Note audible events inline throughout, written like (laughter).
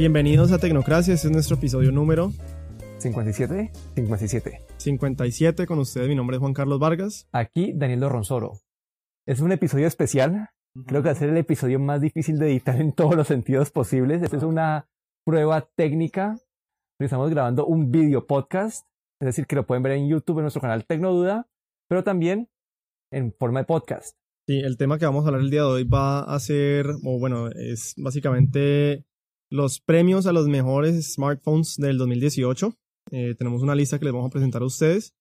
Bienvenidos a Tecnocracia, este es nuestro episodio número 57, 57. 57 con ustedes. Mi nombre es Juan Carlos Vargas. Aquí Daniel Ronsoro. Es un episodio especial. Creo que va a ser el episodio más difícil de editar en todos los sentidos posibles. Esta es una prueba técnica. Estamos grabando un video podcast, es decir, que lo pueden ver en YouTube en nuestro canal Tecnoduda, pero también en forma de podcast. Sí, el tema que vamos a hablar el día de hoy va a ser, o bueno, es básicamente los premios a los mejores smartphones del 2018. Eh, tenemos una lista que les vamos a presentar a ustedes.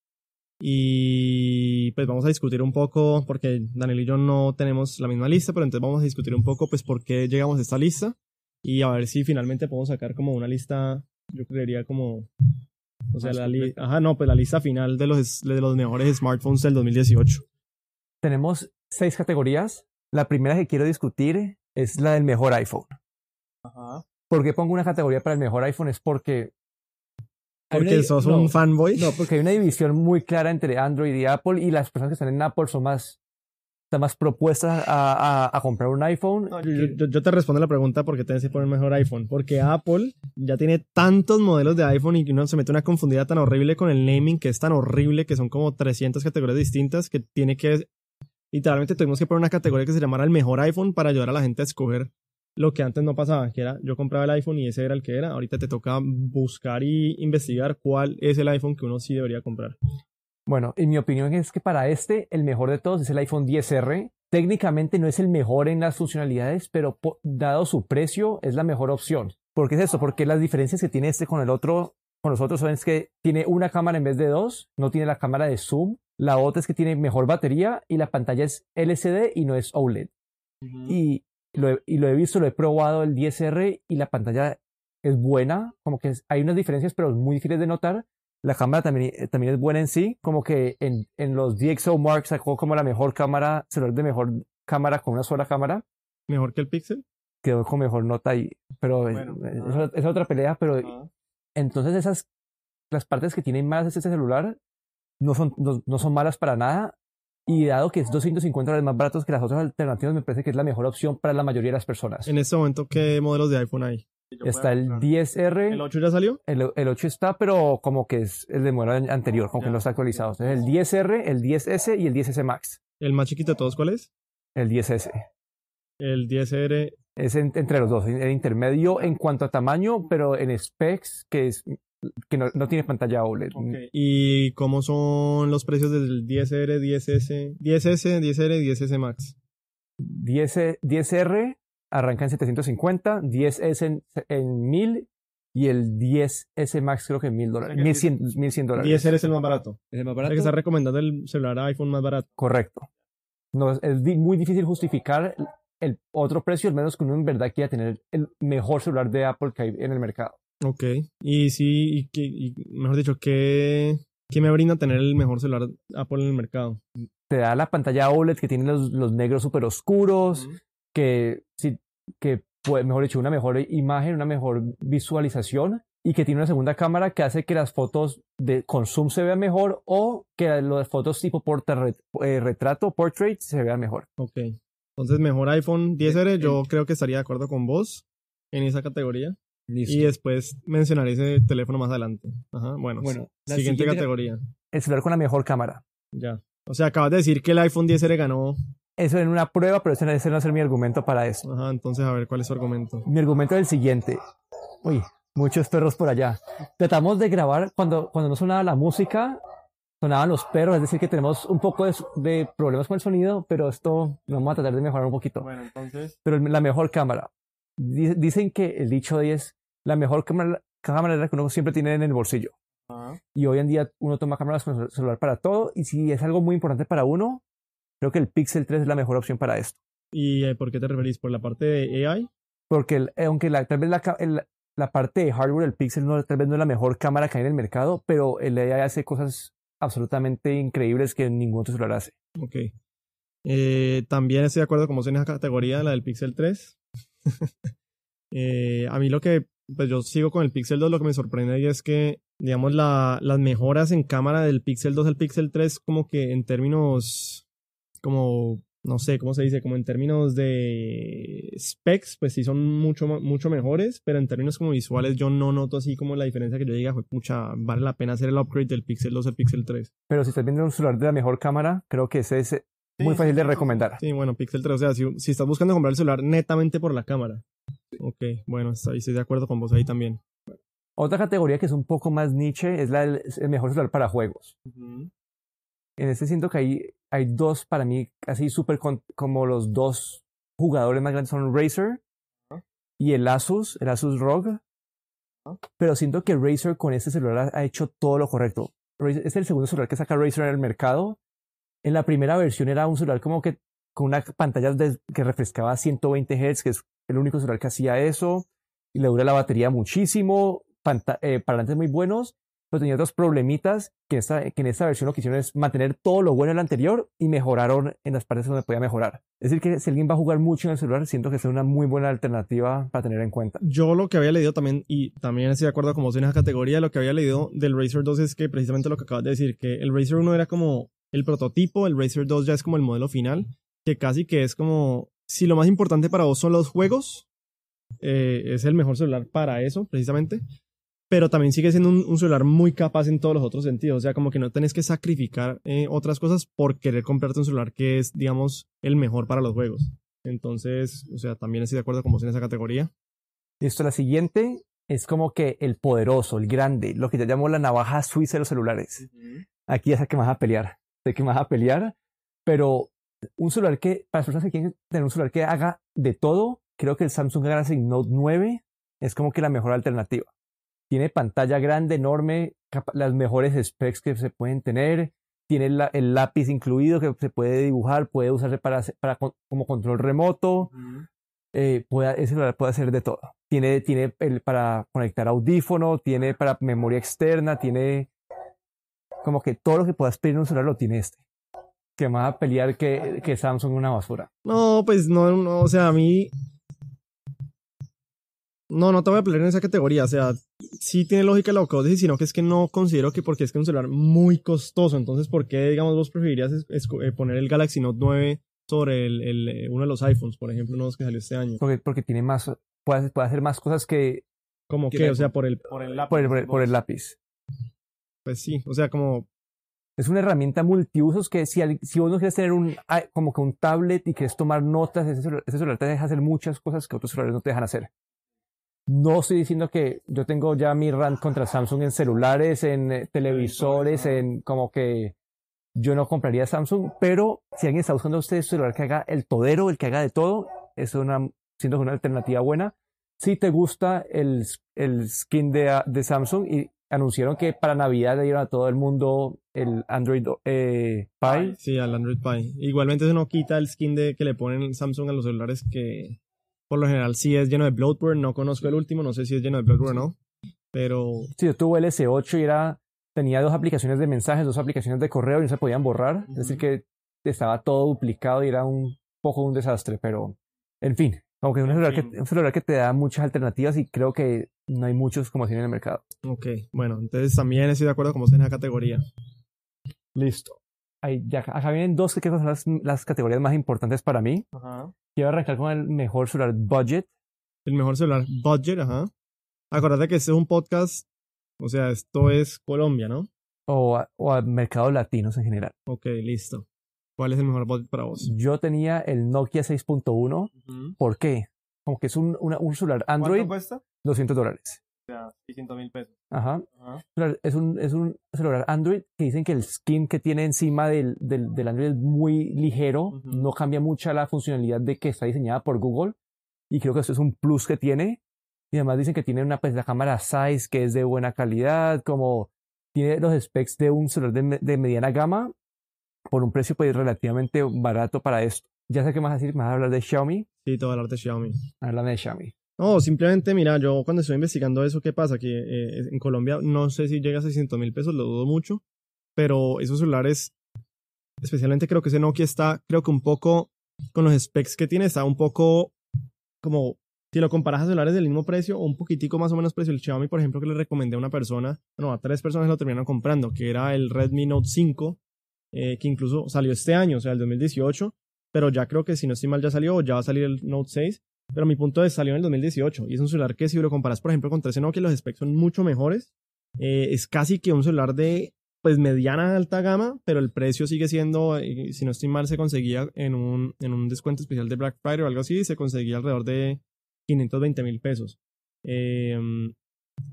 Y pues vamos a discutir un poco, porque Daniel y yo no tenemos la misma lista, pero entonces vamos a discutir un poco pues por qué llegamos a esta lista y a ver si finalmente podemos sacar como una lista, yo creería como, o sea, la lista, ajá, no, pues la lista final de los, de los mejores smartphones del 2018. Tenemos seis categorías. La primera que quiero discutir es la del mejor iPhone. Ajá. ¿Por qué pongo una categoría para el mejor iPhone? Es porque Porque una- sos no, un fanboy. No, porque hay una división muy clara entre Android y Apple y las personas que están en Apple son más, están más propuestas a, a- a comprar un iPhone. No, yo, yo- yo te respondo la pregunta porque tienes que poner mejor iPhone. Porque Apple ya tiene tantos modelos de iPhone y uno se mete una confundida tan horrible con el naming que es tan horrible que son como 300 categorías distintas que tiene que. Literalmente tuvimos que poner una categoría que se llamara el mejor iPhone para ayudar a la gente a escoger lo que antes no pasaba, que era yo compraba el iPhone y ese era el que era. Ahorita te toca buscar y investigar cuál es el iPhone que uno sí debería comprar. Bueno, en mi opinión es que para este el mejor de todos es el iPhone 10R. Técnicamente no es el mejor en las funcionalidades, pero dado su precio es la mejor opción. ¿Por qué es eso? Porque las diferencias que tiene este con el otro, con los otros son es que tiene una cámara en vez de dos, no tiene la cámara de zoom, la otra es que tiene mejor batería y la pantalla es LCD y no es OLED. Y lo he, y lo he visto, lo he probado el 10R y la pantalla es buena, como que es- hay unas diferencias, pero muy difíciles de notar. La cámara también, eh, también es buena en sí, como que en, en los DxO Mark sacó como la mejor cámara, celular de mejor cámara con una sola cámara, ¿Mejor que el Pixel? quedó con mejor nota ahí, pero es- Bueno, es, ajá. es otra pelea, pero entonces esas, las partes que tienen malas este celular no son, no, no son malas para nada. Y dado que es 250 dólares más baratos que las otras alternativas, me parece que es la mejor opción para la mayoría de las personas. En este momento, ¿qué modelos de iPhone hay? Está el 10R, ¿El 8 ya salió? el, el 8 está, pero como que es el de modelo an- anterior, como que no está actualizado. Entonces el 10R, el 10S y el 10S Max. ¿El más chiquito de todos cuál es? El 10S. El 10R. Es en- entre los dos, el intermedio en cuanto a tamaño, pero en specs, que es que no, no tiene pantalla OLED. ¿Y cómo son los precios del 10R, 10S, 10S, 10R y 10S Max? 10, 10R arranca en 750, 10S en, en 1000 y el 10S Max creo que en 1000 dólares. 1100, 1100 dólares. 10R es el más barato. ¿Es el más barato? que está recomendando el celular iPhone más barato. Correcto. No, es, muy difícil justificar el otro precio, al menos que uno en verdad quiera tener el mejor celular de Apple que hay en el mercado. Ok. Y sí, y, y mejor dicho, ¿qué, ¿qué me brinda tener el mejor celular Apple en el mercado? Te da la pantalla OLED que tiene los, los negros súper oscuros, que, sí, que puede, mejor dicho, una mejor imagen, una mejor visualización y que tiene una segunda cámara que hace que las fotos de con zoom se vean mejor o que las fotos tipo porta, eh, retrato, portrait, se vean mejor. Ok. Entonces, mejor iPhone 10R, yo creo que estaría de acuerdo con vos en esa categoría. Y después mencionaré ese teléfono más adelante. Ajá, bueno. Bueno, la siguiente, siguiente- categoría. El celular con la mejor cámara. Ya. O sea, acabas de decir que el iPhone 10R ganó. Eso en una prueba, pero ese no, ese no va a ser mi argumento para eso. Ajá, entonces a ver cuál es su argumento. Mi argumento es el siguiente. Uy, muchos perros por allá. Tratamos de grabar cuando, cuando no sonaba la música, sonaban los perros, es decir, que tenemos un poco de, de problemas con el sonido, pero esto lo vamos a tratar de mejorar un poquito. Bueno, entonces. Pero la mejor cámara. Di- Dicen que el dicho de es la mejor cámara, cámara que uno siempre tiene en el bolsillo. Y hoy en día uno toma cámaras con el celular para todo, y si es algo muy importante para uno, creo que el Pixel 3 es la mejor opción para esto. ¿Y eh, por qué te referís? ¿Por la parte de AI? Porque el- eh, aunque la, tal vez la, el- la parte de hardware del Pixel no, tal vez no es la mejor cámara que hay en el mercado, pero el AI hace cosas absolutamente increíbles que ningún otro celular hace. Ok. Eh, también estoy de acuerdo como en esa categoría, la del Pixel 3. (laughs) Eh, a mí lo que, pues yo sigo con el Pixel 2, lo que me sorprende ahí es que, digamos, la, las mejoras en cámara del Pixel 2 al Pixel 3, como que en términos como no sé, ¿cómo se dice? Como en términos de specs, pues sí son mucho, mucho mejores, pero en términos como visuales yo no noto así como la diferencia que yo diga, fue pucha, vale la pena hacer el upgrade del Pixel 2 al Pixel 3. Pero si estás viendo un celular de la mejor cámara, creo que ese es muy fácil de recomendar. Sí, bueno, Pixel 3, o sea, si, si, estás buscando comprar el celular netamente por la cámara. Ok, bueno, estoy, de acuerdo con vos ahí también. Otra categoría que es un poco más niche es la el mejor celular para juegos. En este siento que hay, hay dos para mí así súper como los dos jugadores más grandes son Razer y el Asus, el Asus ROG. Pero siento que Razer con este celular ha hecho todo lo correcto. Razer, es el segundo celular que saca Razer en el mercado. En la primera versión era un celular como que con una pantalla que refrescaba a 120 Hz, que es el único celular que hacía eso. Y le dura la batería muchísimo. Eh, parlantes muy buenos pero tenía otros problemitas que, esta, que en esta versión lo que hicieron es mantener todo lo bueno del anterior y mejoraron en las partes donde podía mejorar. Es decir, que si alguien va a jugar mucho en el celular, siento que es una muy buena alternativa para tener en cuenta. Yo lo que había leído también, y también estoy de acuerdo con vos en esa categoría, lo que había leído del Razer 2 es que precisamente lo que acabas de decir, que el Razer 1 era como el prototipo, el Razer 2 ya es como el modelo final, que casi que es como, si lo más importante para vos son los juegos, eh, es el mejor celular para eso, precisamente pero también sigue siendo un, celular muy capaz en todos los otros sentidos. O sea, como que no tenés que sacrificar eh, otras cosas por querer comprarte un celular que es, digamos, el mejor para los juegos. Entonces, o sea, también estoy de acuerdo con vos en esa categoría. Listo, la siguiente es como que el poderoso, el grande, lo que ya llamo la navaja suiza de los celulares. Aquí es el que más a pelear. Sé que más a pelear, pero un celular que, para las personas que quieren tener un celular que haga de todo, creo que el Samsung Galaxy Note 9 es como que la mejor alternativa tiene pantalla grande, enorme, las mejores specs que se pueden tener, tiene el lápiz incluido que se puede dibujar, puede usarse para, para como control remoto, eh, puede, ese puede hacer de todo. Tiene, tiene el, para conectar audífono, tiene para memoria externa, tiene como que todo lo que puedas pedir en un celular lo tiene este. Que más a pelear que, que Samsung una basura. No, pues no, no, o sea, a mí no, no te voy a pelear en esa categoría. O sea, sí tiene lógica lo que vos decís, sino que es que no considero que porque es que es un celular muy costoso. Entonces, ¿por qué, digamos, vos preferirías eh, poner el Galaxy Note 9 sobre el, eh, uno de los iPhones, por ejemplo, uno de los que salió este año? Porque, porque tiene más, puede, puede hacer más cosas que. ¿Cómo que? O sea, por el, por el lápiz. Por el, lápiz. Pues sí, o sea, como es una herramienta multiusos que si, si vos no quieres tener un, como que un tablet y quieres tomar notas, ese celular, ese celular, te deja hacer muchas cosas que otros celulares no te dejan hacer. No estoy diciendo que yo tengo ya mi rant contra Samsung en celulares, en eh, televisores, en como que yo no compraría Samsung, pero si alguien está buscando a usted un celular que haga el todero, el que haga de todo, es una, siento una alternativa buena. Si te gusta el, el skin de, de Samsung y anunciaron que para Navidad le dieron a todo el mundo el Android eh, Pie. Sí, al Android Pie. Igualmente eso no quita el skin de que le ponen Samsung a los celulares que por lo general sí es lleno de bloatware. No conozco el último, no sé si es lleno de bloatware o no. Pero. Sí, yo tuve el S8 y era. Tenía dos aplicaciones de mensajes, dos aplicaciones de correo y no se podían borrar. Es decir, que estaba todo duplicado y era un poco un desastre. Pero, en fin, como que es un celular, que, un celular que te da muchas alternativas y creo que no hay muchos como así en el mercado. Ok, bueno, entonces también estoy de acuerdo con usted en esa categoría. Listo. Ahí, ya, acá vienen dos que son las, las categorías más importantes para mí. Ajá. Quiero arrancar con el mejor celular budget. El mejor celular budget, ajá. Acuérdate que este es un podcast, o sea, esto es Colombia, ¿no? O a, o mercados latinos en general. Ok, listo. ¿Cuál es el mejor budget para vos? Yo tenía el Nokia 6.1. ¿Por qué? Como que es un, un celular Android. ¿Cuánto cuesta? 200 dólares. O sea, 600 mil pesos. Ajá. Es, un, es un celular Android que dicen que el skin que tiene encima del, del, del Android es muy ligero, no cambia mucha la funcionalidad de que está diseñada por Google. Y creo que eso es un plus que tiene. Y además dicen que tiene una pues, la cámara size que es de buena calidad, como tiene los specs de un celular de, de mediana gama por un precio pues relativamente barato para esto. Ya sé qué más decir, más a hablar de Xiaomi. Sí, a hablar de Xiaomi. Hablar de Xiaomi. No, simplemente, mira, yo cuando estoy investigando eso, ¿qué pasa? Que eh, en Colombia no sé si llega a 600 mil pesos, lo dudo mucho, pero esos celulares, especialmente creo que ese Nokia está, creo que un poco, con los specs que tiene, está un poco como, si lo comparas a celulares del mismo precio o un poquitico más o menos precio, el Xiaomi, por ejemplo, que le recomendé a una persona, no, a tres personas lo terminaron comprando, que era el Redmi Note 5, eh, que incluso salió este año, o sea, el 2018, pero ya creo que si no estoy mal ya salió o ya va a salir el Note 6. Pero mi punto es, salió en el 2018 y es un celular que si lo comparas, por ejemplo, con 13 Nokia, los specs son mucho mejores. Eh, es casi que un celular de pues mediana alta gama, pero el precio sigue siendo, eh, si no estoy mal, se conseguía en un, en un descuento especial de Black Friday o algo así, se conseguía alrededor de 520 mil pesos. Eh,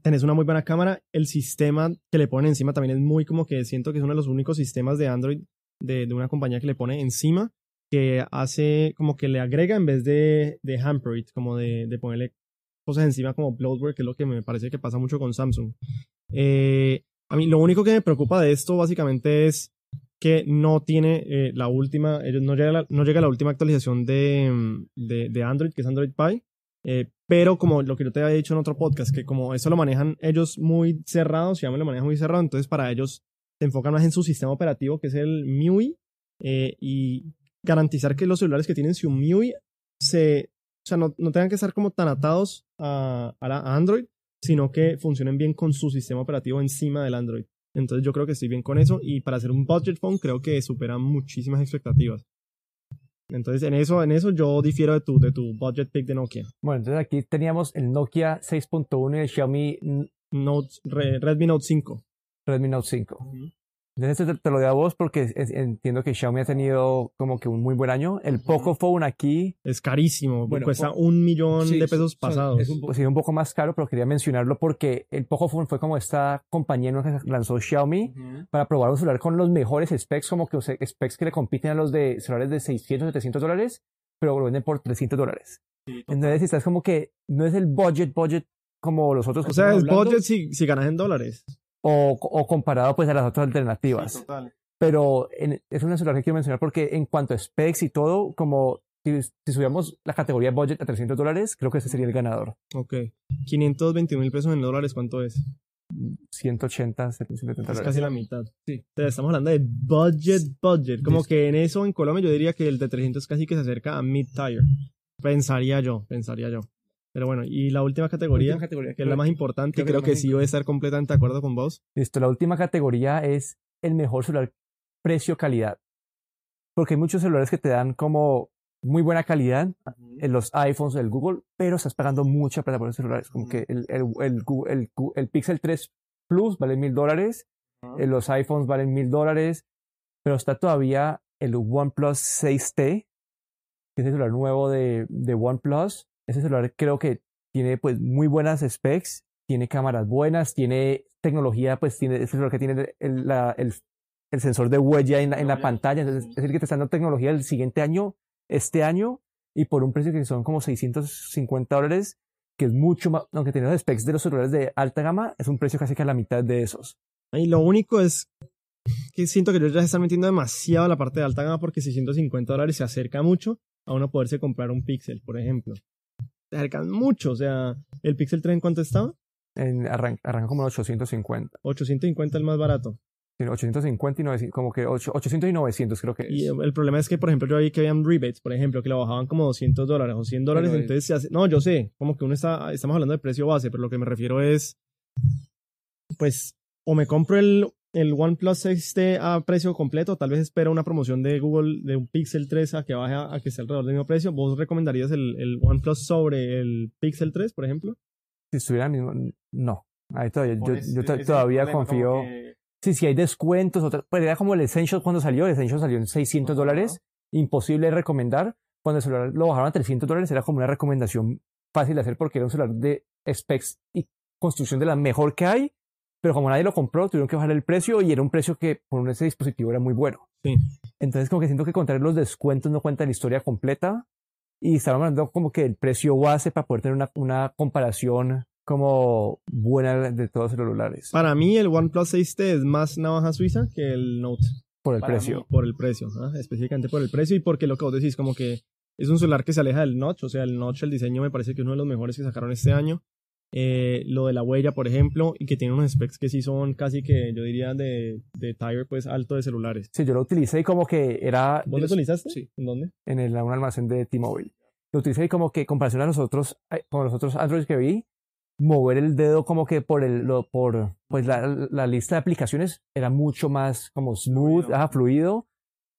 tenés una muy buena cámara, el sistema que le ponen encima también es muy como que siento que es uno de los únicos sistemas de Android de, una compañía que le pone encima, que hace como que le agrega en vez de, de hamper it, como de, de ponerle cosas encima como bloatware, que es lo que me parece que pasa mucho con Samsung. Eh, a mí lo único que me preocupa de esto básicamente es que no tiene eh, la última, ellos no llega la, no llega la última actualización de, de, de Android, que es Android Pie. Eh, pero como lo que yo te había dicho en otro podcast, que como eso lo manejan ellos muy cerrados, ya me lo manejan muy cerrado, entonces para ellos se enfocan más en su sistema operativo, que es el MIUI, eh, y garantizar que los celulares que tienen su MIUI se, o sea, no, no tengan que estar como tan atados a, a, a Android, sino que funcionen bien con su sistema operativo encima del Android. Entonces yo creo que estoy bien con eso y para hacer un budget phone creo que supera muchísimas expectativas. Entonces en eso, en eso yo difiero de tu, de tu budget pick de Nokia. Bueno, entonces aquí teníamos el Nokia 6.1 y el Xiaomi Note, Re, Redmi Note 5. Redmi Note 5. Uh -huh. Entonces te, te, lo doy a vos porque es, entiendo que Xiaomi ha tenido como que un muy buen año. El Pocophone aquí... Es carísimo, bueno, cuesta un millón sí, de pesos son, pasados. Es un, pues, sí, un poco más caro, pero quería mencionarlo porque el Pocophone fue como esta compañía que lanzó Xiaomi uh -huh. para probar un celular con los mejores specs, como que specs que le compiten a los de celulares de 600, 700 dólares, pero lo venden por 300 dólares. Sí, Entonces estás como que no es el budget, budget como los otros. O sea, es budget si, si ganas en dólares o, o, comparado pues a las otras alternativas. Sí, Pero en, es una celular que quiero mencionar porque en cuanto a specs y todo, como si, si subiéramos la categoría budget a 300 dólares, creo que ese sería el ganador. Ok. 521 mil pesos en dólares, ¿cuánto es? 180, 170 dólares. Es casi la mitad. Sí. Entonces, estamos hablando de budget, budget. Como que en eso, en Colombia, yo diría que el de 300 casi que se acerca a mid-tire. Pensaría yo, pensaría yo. Pero bueno, y la última categoría, la última categoría que es la más importante, creo, creo que, que sí voy a estar completamente de acuerdo con vos. Listo, la última categoría es el mejor celular precio-calidad. Porque hay muchos celulares que te dan como muy buena calidad en los iPhones del Google, pero estás pagando mucha plata por esos celulares. Como que el, el, el, el, el Pixel 3 Plus vale mil dólares, -huh. los iPhones valen mil dólares, pero está todavía el OnePlus 6T, que es el celular nuevo de, de OnePlus, ese celular creo que tiene pues muy buenas specs, tiene cámaras buenas, tiene tecnología, pues tiene ese celular que tiene el, la, el, el sensor de huella en la, en la pantalla, entonces es el que te está dando tecnología el siguiente año, este año, y por un precio que son como 650 dólares, que es mucho más, aunque tiene los specs de los celulares de alta gama, es un precio casi que a la mitad de esos. Y lo único es que siento que ellos ya se están metiendo demasiado a la parte de alta gama porque 650 dólares se acerca mucho a uno poderse comprar un Pixel, por ejemplo se acercan mucho. O sea, ¿el Pixel 3 en cuánto estaba? En, arran arranca como en 850. 850 el más barato. 850 y 900, como que 8, 800 y 900 creo que es. Y el problema es que, por ejemplo, yo vi que habían rebates, por ejemplo, que lo bajaban como 200 dólares o 100 dólares, entonces se hace... No, yo sé, como que uno está, estamos hablando de precio base, pero lo que me refiero es, pues, o me compro el, el OnePlus 6T a precio completo, tal vez espero una promoción de Google de un Pixel 3 a que baje a, a que esté alrededor del mismo precio. ¿Vos recomendarías el, el, OnePlus sobre el Pixel 3, por ejemplo? Si estuviera mismo, no. Ahí todavía, yo, yo, yo todavía confío. Que... Sí, sí, hay descuentos. Otra, pues era como el Essential cuando salió. El Essential salió en 600 dólares. Uh -huh. Imposible de recomendar. Cuando el celular lo bajaron a 300 dólares era como una recomendación fácil de hacer porque era un celular de specs y construcción de la mejor que hay pero como nadie lo compró, tuvieron que bajar el precio y era un precio que por ese dispositivo era muy bueno. Sí. Entonces como que siento que contar los descuentos no cuenta la historia completa y estaban hablando como que el precio base para poder tener una, una comparación como buena de todos los celulares. Para mí el OnePlus 6T es más navaja suiza que el Note. Por el para precio. Mí, por el precio, ¿eh? específicamente por el precio y porque lo que vos decís como que es un celular que se aleja del notch, o sea, el notch, el diseño me parece que es uno de los mejores que sacaron este año eh, lo de la huella, por ejemplo, y que tiene unos specs que sí son casi que yo diría de, de tire pues alto de celulares. Sí, yo lo utilicé y como que era... ¿Vos lo utilizaste? Sí. ¿En dónde? En el, un almacén de T-Mobile. Lo utilicé y como que en comparación a los otros, con los otros Androids que vi, mover el dedo como que por el, lo, por, pues la, la lista de aplicaciones era mucho más como smooth, fluido, ajá, fluido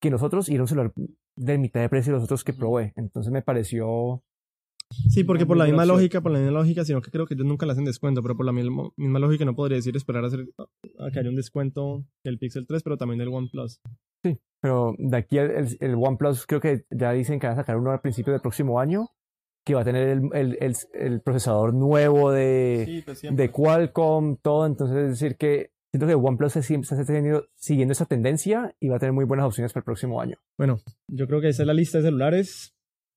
que nosotros y era un celular de mitad de precio de los otros que probé. Entonces me pareció Sí, porque por la misma gracioso. lógica, por la misma lógica, sino que creo que ellos nunca le hacen descuento, pero por la misma, misma lógica no podría decir esperar a, hacer, a que haya un descuento del Pixel 3, pero también del OnePlus. Sí, pero de aquí el, el, el OnePlus creo que ya dicen que van a sacar uno al principio del próximo año, que va a tener el, el, el, el procesador nuevo de, pues de Qualcomm, todo. Entonces es decir que siento que OnePlus se siempre está teniendo- siguiendo esa tendencia y va a tener muy buenas opciones para el próximo año. Bueno, yo creo que esa es la lista de celulares.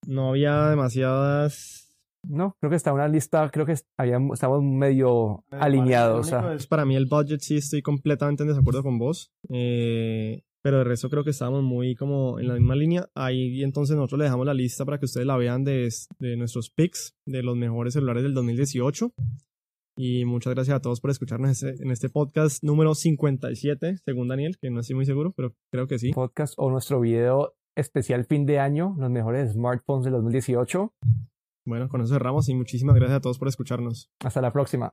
No había demasiadas... No, creo que está una lista, creo que habíamos, estamos medio alineados. o sea, Es para mí el budget sí estoy completamente en desacuerdo con vos. Eh, pero de resto creo que estábamos muy como en la misma línea. Ahí entonces nosotros le dejamos la lista para que ustedes la vean de, de nuestros picks de los mejores celulares del 2018. Y muchas gracias a todos por escucharnos este- en este podcast número 57, según Daniel, que no estoy muy seguro, pero creo que sí. podcast o nuestro video especial fin de año, los mejores smartphones del 2018. Bueno, con eso cerramos y muchísimas gracias a todos por escucharnos. Hasta la próxima.